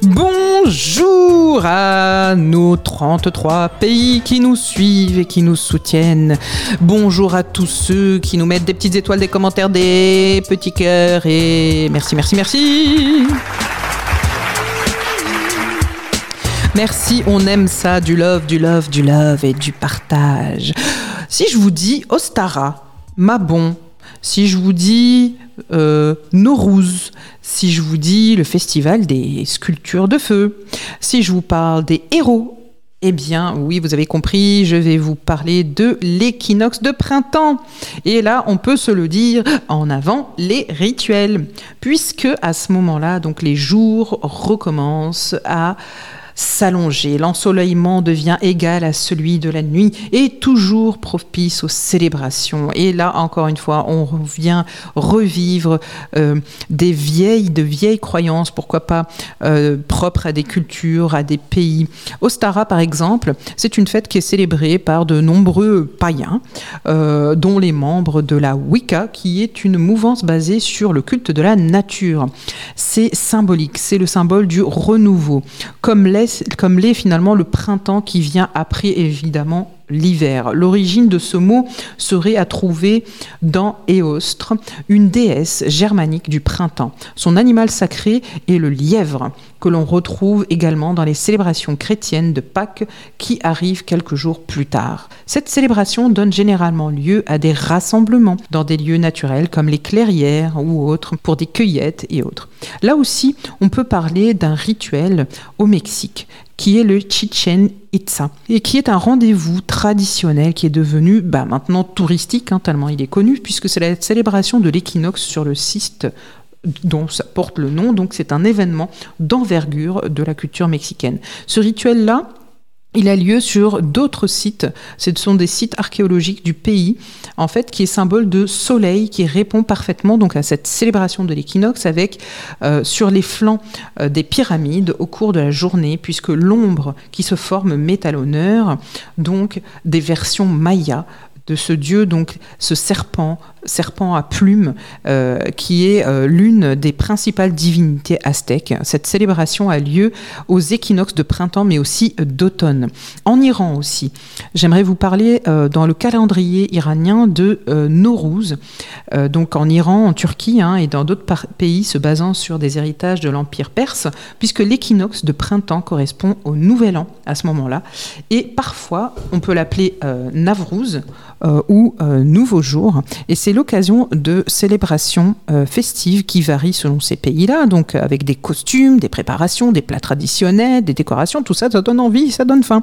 Bonjour à nos 33 pays qui nous suivent et qui nous soutiennent. Bonjour à tous ceux qui nous mettent des petites étoiles, des commentaires, des petits cœurs et merci, merci, merci. Merci, on aime ça, du love, du love, du love et du partage. Si je vous dis Ostara, Mabon, si je vous dis euh, Norouz, si je vous dis le festival des sculptures de feu, si je vous parle des héros, eh bien, oui, vous avez compris, je vais vous parler de l'équinoxe de printemps. Et là, on peut se le dire en avant les rituels, puisque à ce moment-là, donc les jours recommencent à s'allonger. L'ensoleillement devient égal à celui de la nuit et toujours propice aux célébrations. Et là, encore une fois, on vient revivre euh, des vieilles, de vieilles croyances, pourquoi pas euh, propres à des cultures, à des pays. Ostara, par exemple, c'est une fête qui est célébrée par de nombreux païens, euh, dont les membres de la Wicca, qui est une mouvance basée sur le culte de la nature. C'est symbolique, c'est le symbole du renouveau, comme l'est comme l'est finalement le printemps qui vient après évidemment l'hiver. L'origine de ce mot serait à trouver dans Éostre, une déesse germanique du printemps. Son animal sacré est le lièvre, que l'on retrouve également dans les célébrations chrétiennes de Pâques qui arrivent quelques jours plus tard. Cette célébration donne généralement lieu à des rassemblements dans des lieux naturels comme les clairières ou autres pour des cueillettes et autres. Là aussi, on peut parler d'un rituel au Mexique qui est le Chichen Itza, et qui est un rendez-vous traditionnel qui est devenu bah, maintenant touristique, hein, tellement il est connu, puisque c'est la célébration de l'équinoxe sur le site dont ça porte le nom, donc c'est un événement d'envergure de la culture mexicaine. Ce rituel-là, il a lieu sur d'autres sites. Ce sont des sites archéologiques du pays, en fait, qui est symbole de soleil, qui répond parfaitement donc à cette célébration de l'équinoxe avec euh, sur les flancs euh, des pyramides au cours de la journée, puisque l'ombre qui se forme met à l'honneur donc des versions mayas de ce dieu, donc ce serpent serpent à plumes, euh, qui est euh, l'une des principales divinités aztèques. Cette célébration a lieu aux équinoxes de printemps, mais aussi d'automne. En Iran aussi, j'aimerais vous parler euh, dans le calendrier iranien de Nowruz, donc en Iran, en Turquie hein, et dans d'autres pays se basant sur des héritages de l'Empire perse, puisque l'équinoxe de printemps correspond au nouvel an à ce moment-là. Et parfois, on peut l'appeler Navrouz ou Nouveau Jour. Et c'est l'occasion de célébrations euh, festives qui varient selon ces pays-là, donc avec des costumes, des préparations, des plats traditionnels, des décorations, tout ça, ça donne envie, ça donne faim.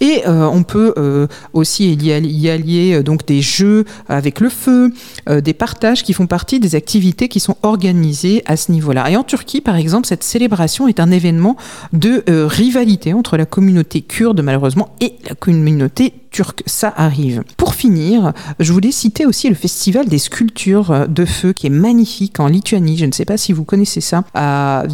Et euh, on peut euh, aussi y allier donc des jeux avec le feu, des partages qui font partie des activités qui sont organisées à ce niveau-là. Et en Turquie, par exemple, cette célébration est un événement de rivalité entre la communauté kurde, malheureusement, et la communauté turque. Ça arrive. Pour finir, je voulais citer aussi le festival des sculptures de feu qui est magnifique en Lituanie. Je ne sais pas si vous connaissez ça.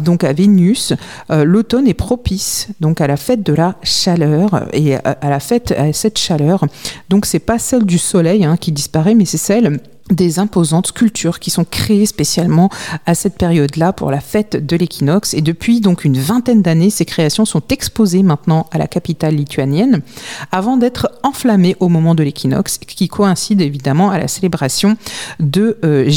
Donc à Vénus, euh, l'automne est propice donc à la fête de la chaleur et à, la fête à cette chaleur. Donc c'est pas celle du soleil hein, qui disparaît, mais c'est celle des imposantes sculptures qui sont créées spécialement à cette période-là pour la fête de l'équinoxe. Et depuis donc une vingtaine d'années, ces créations sont exposées maintenant à la capitale lituanienne avant d'être enflammées au moment de l'équinoxe, qui coïncide évidemment à la célébration de euh,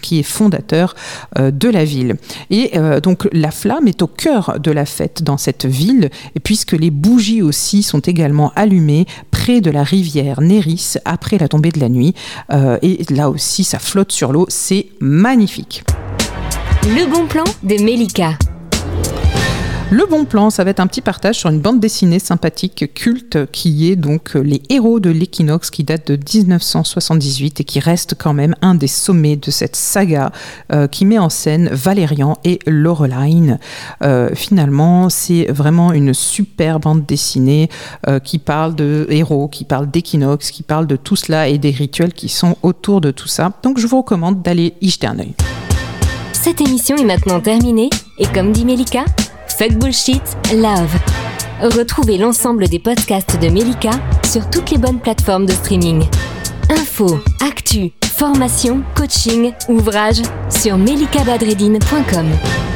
qui est fondateur euh, de la ville. Et euh, donc la flamme est au cœur de la fête dans cette ville, et puisque les bougies aussi sont également allumées près de la rivière Néris après la tombée de la nuit. Euh, et là aussi, ça flotte sur l'eau. C'est magnifique. Le bon plan de Melika. Le bon plan, ça va être un petit partage sur une bande dessinée sympathique culte qui est donc Les héros de l'équinoxe qui date de 1978 et qui reste quand même un des sommets de cette saga euh, qui met en scène Valérian et Laureline. Euh, finalement, c'est vraiment une super bande dessinée euh, qui parle de héros, qui parle d'équinoxe, qui parle de tout cela et des rituels qui sont autour de tout ça. Donc je vous recommande d'aller y jeter un œil. Cette émission est maintenant terminée et comme dit Melika, fuck bullshit, love. Retrouvez l'ensemble des podcasts de Melika sur toutes les bonnes plateformes de streaming. Info, actu, formation, coaching, ouvrages sur melikabadredine.com.